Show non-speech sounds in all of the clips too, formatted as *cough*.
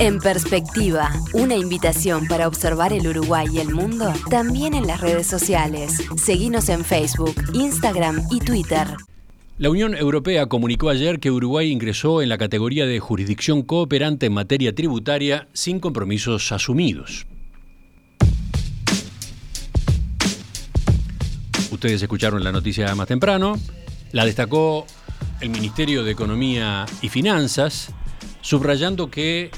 En perspectiva, una invitación para observar el Uruguay y el mundo también en las redes sociales. Seguimos en Facebook, Instagram y Twitter. La Unión Europea comunicó ayer que Uruguay ingresó en la categoría de jurisdicción cooperante en materia tributaria sin compromisos asumidos. Ustedes escucharon la noticia más temprano, la destacó el Ministerio de Economía y Finanzas, subrayando que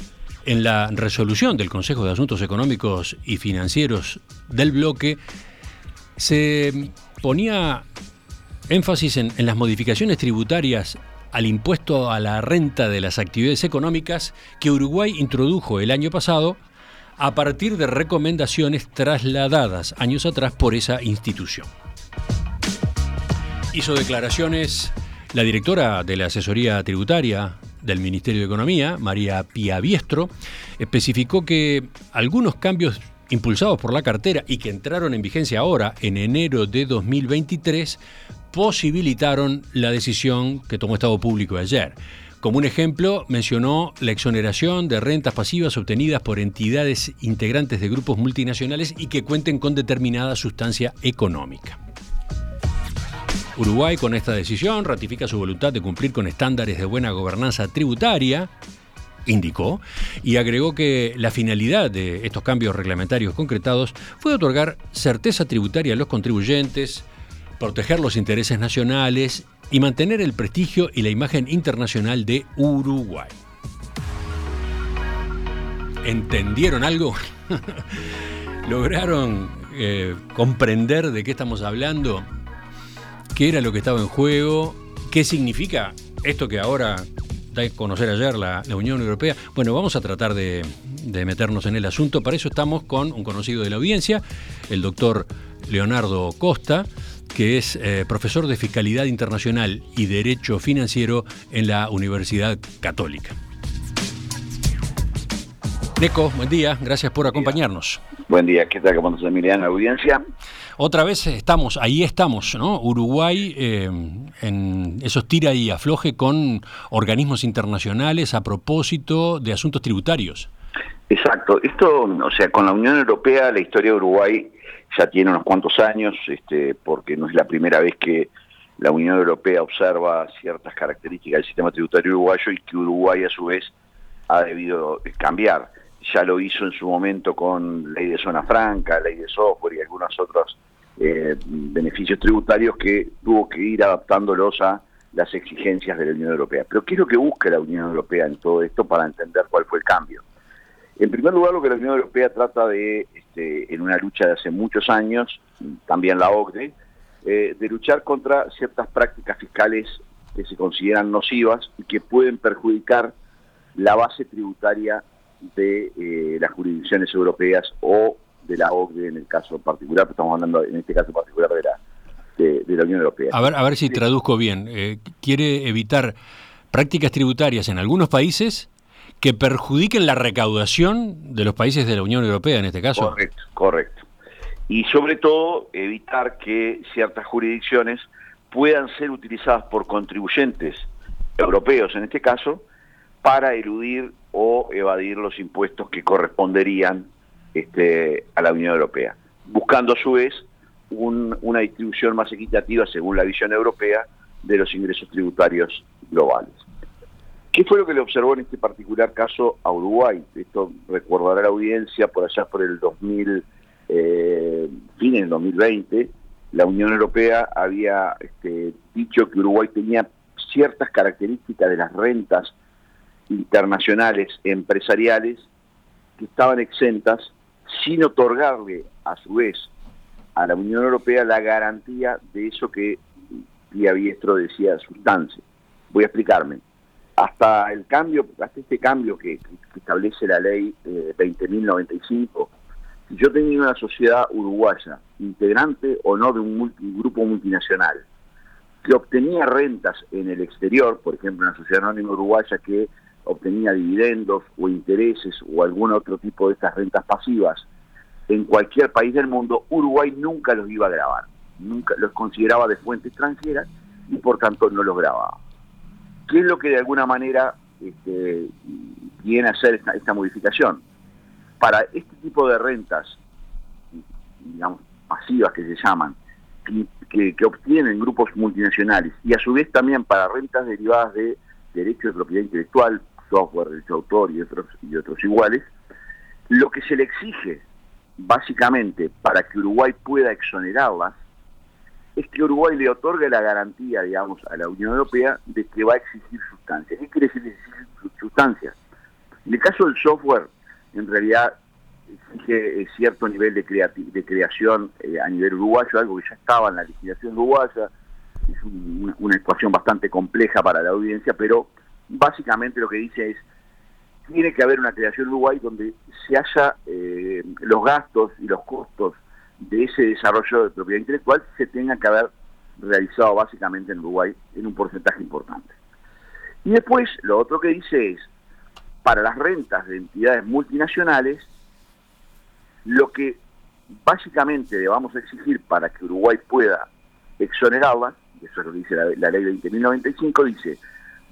en la resolución del Consejo de Asuntos Económicos y Financieros del bloque se ponía énfasis en, las modificaciones tributarias al impuesto a la renta de las actividades económicas que Uruguay introdujo el año pasado a partir de recomendaciones trasladadas años atrás por esa institución. Hizo declaraciones la directora de la asesoría tributaria del Ministerio de Economía, María Pia Biestro, especificó que algunos cambios impulsados por la cartera y que entraron en vigencia ahora, en enero de 2023, posibilitaron la decisión que tomó Estado Público ayer. Como un ejemplo, mencionó la exoneración de rentas pasivas obtenidas por entidades integrantes de grupos multinacionales y que cuenten con determinada sustancia económica. Uruguay con esta decisión ratifica su voluntad de cumplir con estándares de buena gobernanza tributaria, indicó, y agregó que la finalidad de estos cambios reglamentarios concretados fue otorgar certeza tributaria a los contribuyentes, proteger los intereses nacionales y mantener el prestigio y la imagen internacional de Uruguay. ¿Entendieron algo? *laughs* ¿Lograron eh, comprender de qué estamos hablando? Qué era lo que estaba en juego, qué significa esto que ahora da a conocer ayer la, Unión Europea. Bueno, vamos a tratar de, meternos en el asunto. Para eso estamos con un conocido de la audiencia, el doctor Leonardo Costa, que es eh, profesor de Fiscalidad Internacional y Derecho Financiero en la Universidad Católica. Neco, buen día, gracias por acompañarnos. Buen día, ¿qué tal? ¿Cómo estás, Emiliano? Audiencia. Otra vez estamos, ahí estamos, ¿no? Uruguay eh, en esos tira y afloje con organismos internacionales a propósito de asuntos tributarios. Exacto. Esto, o sea, con la Unión Europea la historia de Uruguay ya tiene unos cuantos años, este, porque no es la primera vez que la Unión Europea observa ciertas características del sistema tributario uruguayo y que Uruguay a su vez ha debido cambiar. Ya lo hizo en su momento con ley de zona franca, ley de software y algunos otros eh, beneficios tributarios que tuvo que ir adaptándolos a las exigencias de la Unión Europea. Pero ¿qué es lo que busca la Unión Europea en todo esto para entender cuál fue el cambio? En primer lugar, lo que la Unión Europea trata de, este, en una lucha de hace muchos años, también la OCDE, eh, de luchar contra ciertas prácticas fiscales que se consideran nocivas y que pueden perjudicar la base tributaria de eh, las jurisdicciones europeas o de la OCDE en el caso particular, estamos hablando en este caso particular de la, de, la Unión Europea. A ver, a ver si traduzco bien. Eh, quiere evitar prácticas tributarias en algunos países que perjudiquen la recaudación de los países de la Unión Europea en este caso. Correcto, correcto. Y sobre todo evitar que ciertas jurisdicciones puedan ser utilizadas por contribuyentes europeos en este caso para eludir o evadir los impuestos que corresponderían este, a la Unión Europea, buscando a su vez una distribución más equitativa según la visión europea de los ingresos tributarios globales. ¿Qué fue lo que le observó en este particular caso a Uruguay? Esto recordará la audiencia por allá por el 2000, eh, fin del 2020, la Unión Europea había este, dicho que Uruguay tenía ciertas características de las rentas internacionales empresariales que estaban exentas sin otorgarle a su vez a la Unión Europea la garantía de eso que Pía Biestro decía sustancia. Voy a explicarme. Hasta el cambio, hasta este cambio que, establece la ley eh, 20.095, si yo tenía una sociedad uruguaya, integrante o no de un, un grupo multinacional, que obtenía rentas en el exterior, por ejemplo, una sociedad anónima uruguaya que obtenía dividendos o intereses o algún otro tipo de estas rentas pasivas en cualquier país del mundo, Uruguay nunca los iba a grabar, nunca los consideraba de fuente extranjera y por tanto no los grababa. ¿Qué es lo que de alguna manera este, viene a hacer esta, modificación. Para este tipo de rentas, digamos, pasivas que se llaman, que, obtienen grupos multinacionales, y a su vez también para rentas derivadas de derechos de propiedad intelectual, software, derecho de autor y otros, y otros iguales, lo que se le exige básicamente para que Uruguay pueda exonerarlas es que Uruguay le otorgue la garantía, digamos, a la Unión Europea de que va a exigir sustancias. ¿Qué quiere decir exigir sustancias? En el caso del software, en realidad exige eh, cierto nivel de, de creación eh, a nivel uruguayo, algo que ya estaba en la legislación uruguaya, es una, ecuación bastante compleja para la audiencia, pero básicamente lo que dice es, tiene que haber una creación en Uruguay donde se haya eh, los gastos y los costos de ese desarrollo de propiedad intelectual se tengan que haber realizado básicamente en Uruguay en un porcentaje importante. Y después lo otro que dice es, para las rentas de entidades multinacionales, lo que básicamente a exigir para que Uruguay pueda exonerarlas, eso es lo que dice la, ley 20.095, dice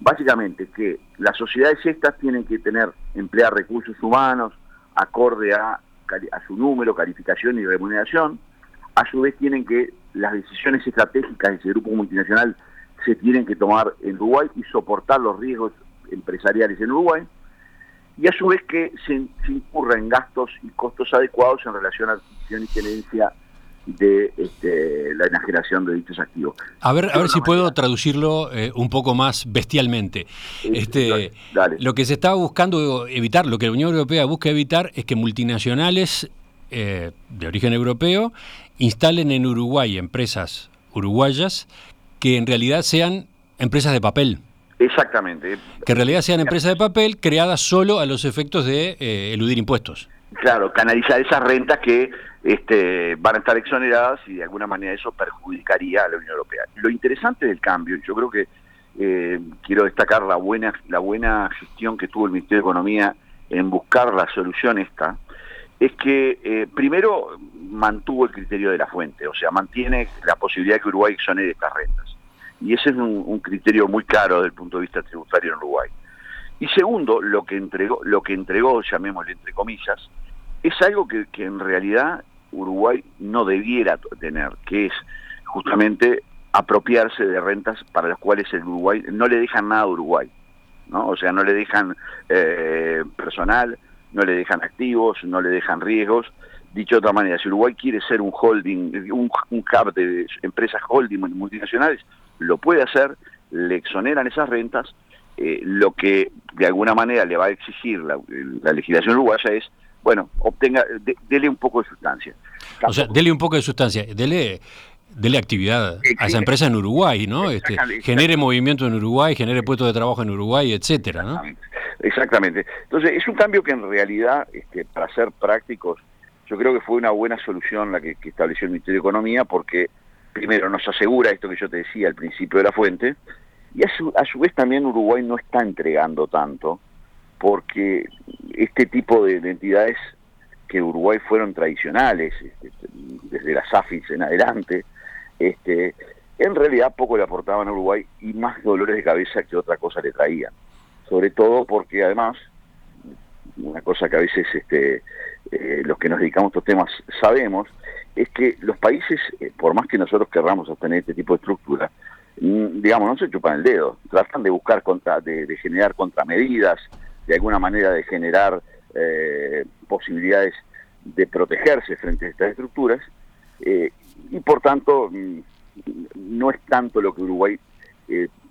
básicamente que las sociedades estas tienen que tener, emplear recursos humanos acorde a, a su número, calificación y remuneración, a su vez tienen que, las decisiones estratégicas de ese grupo multinacional se tienen que tomar en Uruguay y soportar los riesgos empresariales en Uruguay, y a su vez que se, incurra en gastos y costos adecuados en relación a adquisición y tenencia de este, la enajenación de dichos activos. A ver, a ver si puedo traducirlo eh, un poco más bestialmente. este, Lo que se está buscando evitar, lo que la Unión Europea busca evitar es que multinacionales eh, de origen europeo instalen en Uruguay empresas uruguayas que en realidad sean empresas de papel. Exactamente. Que en realidad sean empresas de papel creadas solo a los efectos de eh, eludir impuestos. Claro, canalizar esas rentas que este, van a estar exoneradas y de alguna manera eso perjudicaría a la Unión Europea. Lo interesante del cambio, yo creo que eh, quiero destacar la buena, la buena gestión que tuvo el Ministerio de Economía en buscar la solución esta, es que eh, primero mantuvo el criterio de la fuente, o sea, mantiene la posibilidad de que Uruguay exonere estas rentas. Y ese es un, criterio muy claro desde el punto de vista tributario en Uruguay. Y segundo, lo que entregó, lo que entregó, llamémosle entre comillas, es algo que, en realidad Uruguay no debiera tener, que es justamente apropiarse de rentas para las cuales el Uruguay no le dejan nada a Uruguay, ¿no? O sea, no le dejan eh, personal, no le dejan activos, no le dejan riesgos. Dicho de otra manera, si Uruguay quiere ser un holding, un, un hub de empresas holding multinacionales, lo puede hacer, le exoneran esas rentas, eh, lo que de alguna manera le va a exigir la, legislación uruguaya es, bueno, obtenga, dele un poco de sustancia. O sea, dele un poco de sustancia, dele, dele actividad a esa empresa en Uruguay, ¿no? Este, genere movimiento en Uruguay, genere puestos de trabajo en Uruguay, etcétera, ¿no? Exactamente. Entonces, es un cambio que en realidad, este, para ser prácticos, yo creo que fue una buena solución la que estableció el Ministerio de Economía, porque primero nos asegura esto que yo te decía al principio de la fuente, y a su, a su vez también Uruguay no está entregando tanto, porque este tipo de, entidades que Uruguay fueron tradicionales, este, desde las AFIS en adelante, este, en realidad poco le aportaban a Uruguay y más dolores de cabeza que otra cosa le traían. Sobre todo porque además, una cosa que a veces este, eh, los que nos dedicamos a estos temas sabemos, es que los países, eh, por más que nosotros querramos obtener este tipo de estructura, mm, digamos, no se chupan el dedo, tratan de buscar, contra, de, generar contramedidas, de alguna manera de generar eh, posibilidades de protegerse frente a estas estructuras, eh, y por tanto mm, no es tanto lo que Uruguay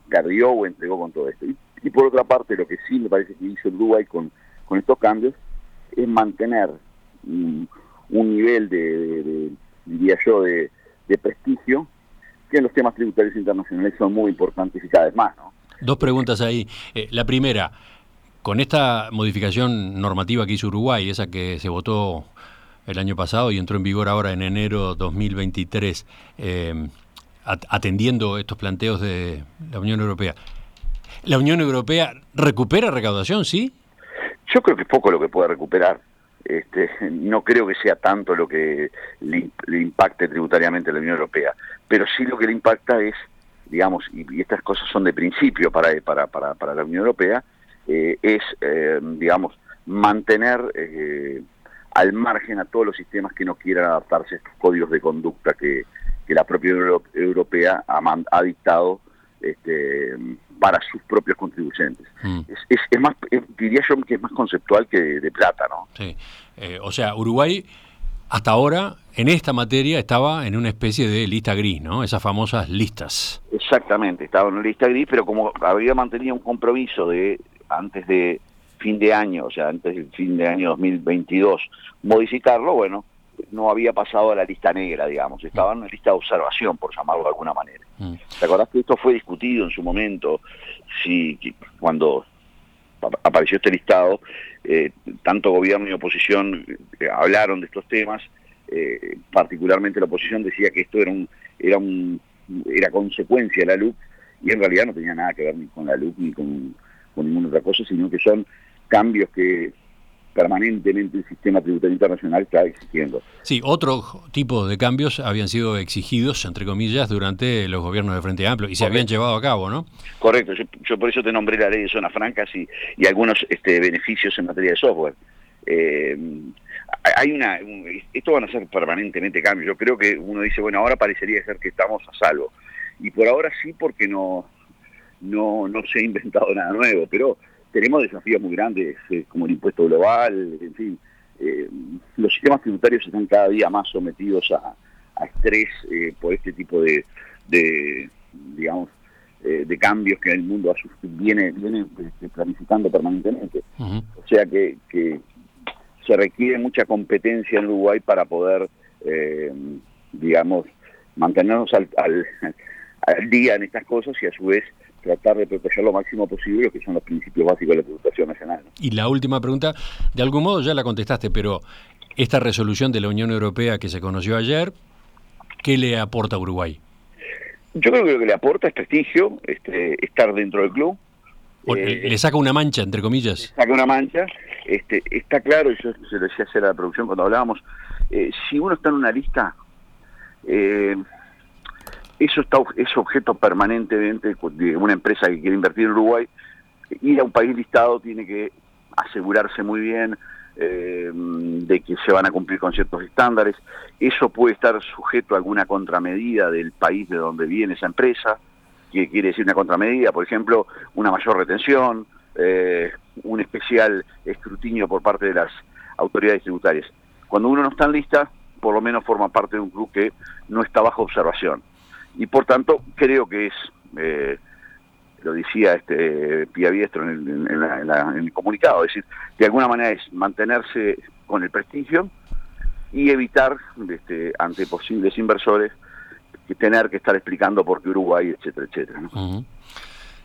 perdió o entregó con todo esto. Y, por otra parte, lo que sí me parece que hizo Uruguay con, con estos cambios es mantener mm, un nivel de, diría yo, de, prestigio, que en los temas tributarios internacionales son muy importantes y cada vez más. ¿no? Dos preguntas ahí. Eh, la primera, con esta modificación normativa que hizo Uruguay, esa que se votó el año pasado y entró en vigor ahora en enero 2023, eh, atendiendo estos planteos de la Unión Europea, ¿la Unión Europea recupera recaudación, sí? Yo creo que es poco lo que puede recuperar. Este, no creo que sea tanto lo que le, impacte tributariamente a la Unión Europea, pero sí lo que le impacta es, digamos, y, estas cosas son de principio para, para, para, para la Unión Europea, eh, es, eh, digamos, mantener al margen a todos los sistemas que no quieran adaptarse a estos códigos de conducta que, la propia Europea ha, dictado este, para sus propios contribuyentes. Mm. Es, más, diría yo que es más conceptual que de, plata, ¿no? Sí. o sea, Uruguay hasta ahora, en esta materia, estaba en una especie de lista gris, ¿no? Esas famosas listas. Exactamente, estaba en una lista gris, pero como había mantenido un compromiso de antes de fin de año, o sea, antes del fin de año 2022, modificarlo, bueno, no había pasado a la lista negra, digamos, estaba en una lista de observación, por llamarlo de alguna manera. Mm. ¿Te acordás que esto fue discutido en su momento? Si, cuando apareció este listado, eh, tanto gobierno y oposición eh, hablaron de estos temas, eh, particularmente la oposición decía que esto era un, era un, era consecuencia de la LUC y en realidad no tenía nada que ver ni con la LUC ni con ninguna otra cosa, sino que son cambios que permanentemente el sistema tributario internacional está exigiendo. Sí, otro tipo de cambios habían sido exigidos, entre comillas, durante los gobiernos de Frente Amplio y se habían llevado a cabo, ¿no? Correcto, yo, por eso te nombré la ley de zonas francas y, y algunos este, beneficios en materia de software. Eh, hay una, esto van a ser permanentemente cambios. Yo creo que uno dice, bueno, ahora parecería ser que estamos a salvo. Y por ahora sí, porque no, no, no se ha inventado nada nuevo, pero tenemos desafíos muy grandes eh, como el impuesto global, en fin, eh, los sistemas tributarios están cada día más sometidos a, estrés eh, por este tipo de, digamos, de cambios que el mundo viene, viene este, planificando permanentemente. O sea que, se requiere mucha competencia en Uruguay para poder, digamos, mantenernos al, *laughs* al día en estas cosas y a su vez tratar de proteger lo máximo posible, que son los principios básicos de la tributación nacional. Y la última pregunta, de algún modo ya la contestaste, pero esta resolución de la Unión Europea que se conoció ayer, ¿qué le aporta a Uruguay? Yo creo que lo que le aporta es prestigio, este, estar dentro del club. Eh, le saca una mancha, entre comillas. saca una mancha. Este, está claro, y yo se lo decía hacer a la producción cuando hablábamos, eh, si uno está en una lista, eh, eso está, es objeto permanentemente de una empresa que quiere invertir en Uruguay. Ir a un país listado tiene que asegurarse muy bien eh, de que se van a cumplir con ciertos estándares. Eso puede estar sujeto a alguna contramedida del país de donde viene esa empresa, que quiere decir una contramedida, por ejemplo, una mayor retención, eh, un especial escrutinio por parte de las autoridades tributarias. Cuando uno no está en lista, por lo menos forma parte de un club que no está bajo observación y por tanto creo que es, eh, lo decía este Pía Biestro en el, comunicado, es decir, de alguna manera es mantenerse con el prestigio y evitar este, ante posibles inversores que tener que estar explicando por qué Uruguay, etcétera, etcétera.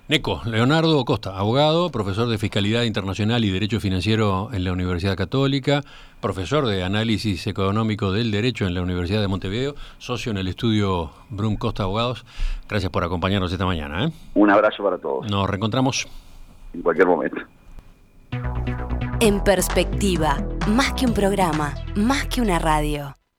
Neco, Leonardo Costa, abogado, profesor de Fiscalidad Internacional y Derecho Financiero en la Universidad Católica, profesor de Análisis Económico del Derecho en la Universidad de Montevideo, socio en el estudio Brum Costa Abogados. Gracias por acompañarnos esta mañana. ¿eh? Un abrazo para todos. Nos reencontramos. En cualquier momento. En perspectiva, más que un programa, más que una radio.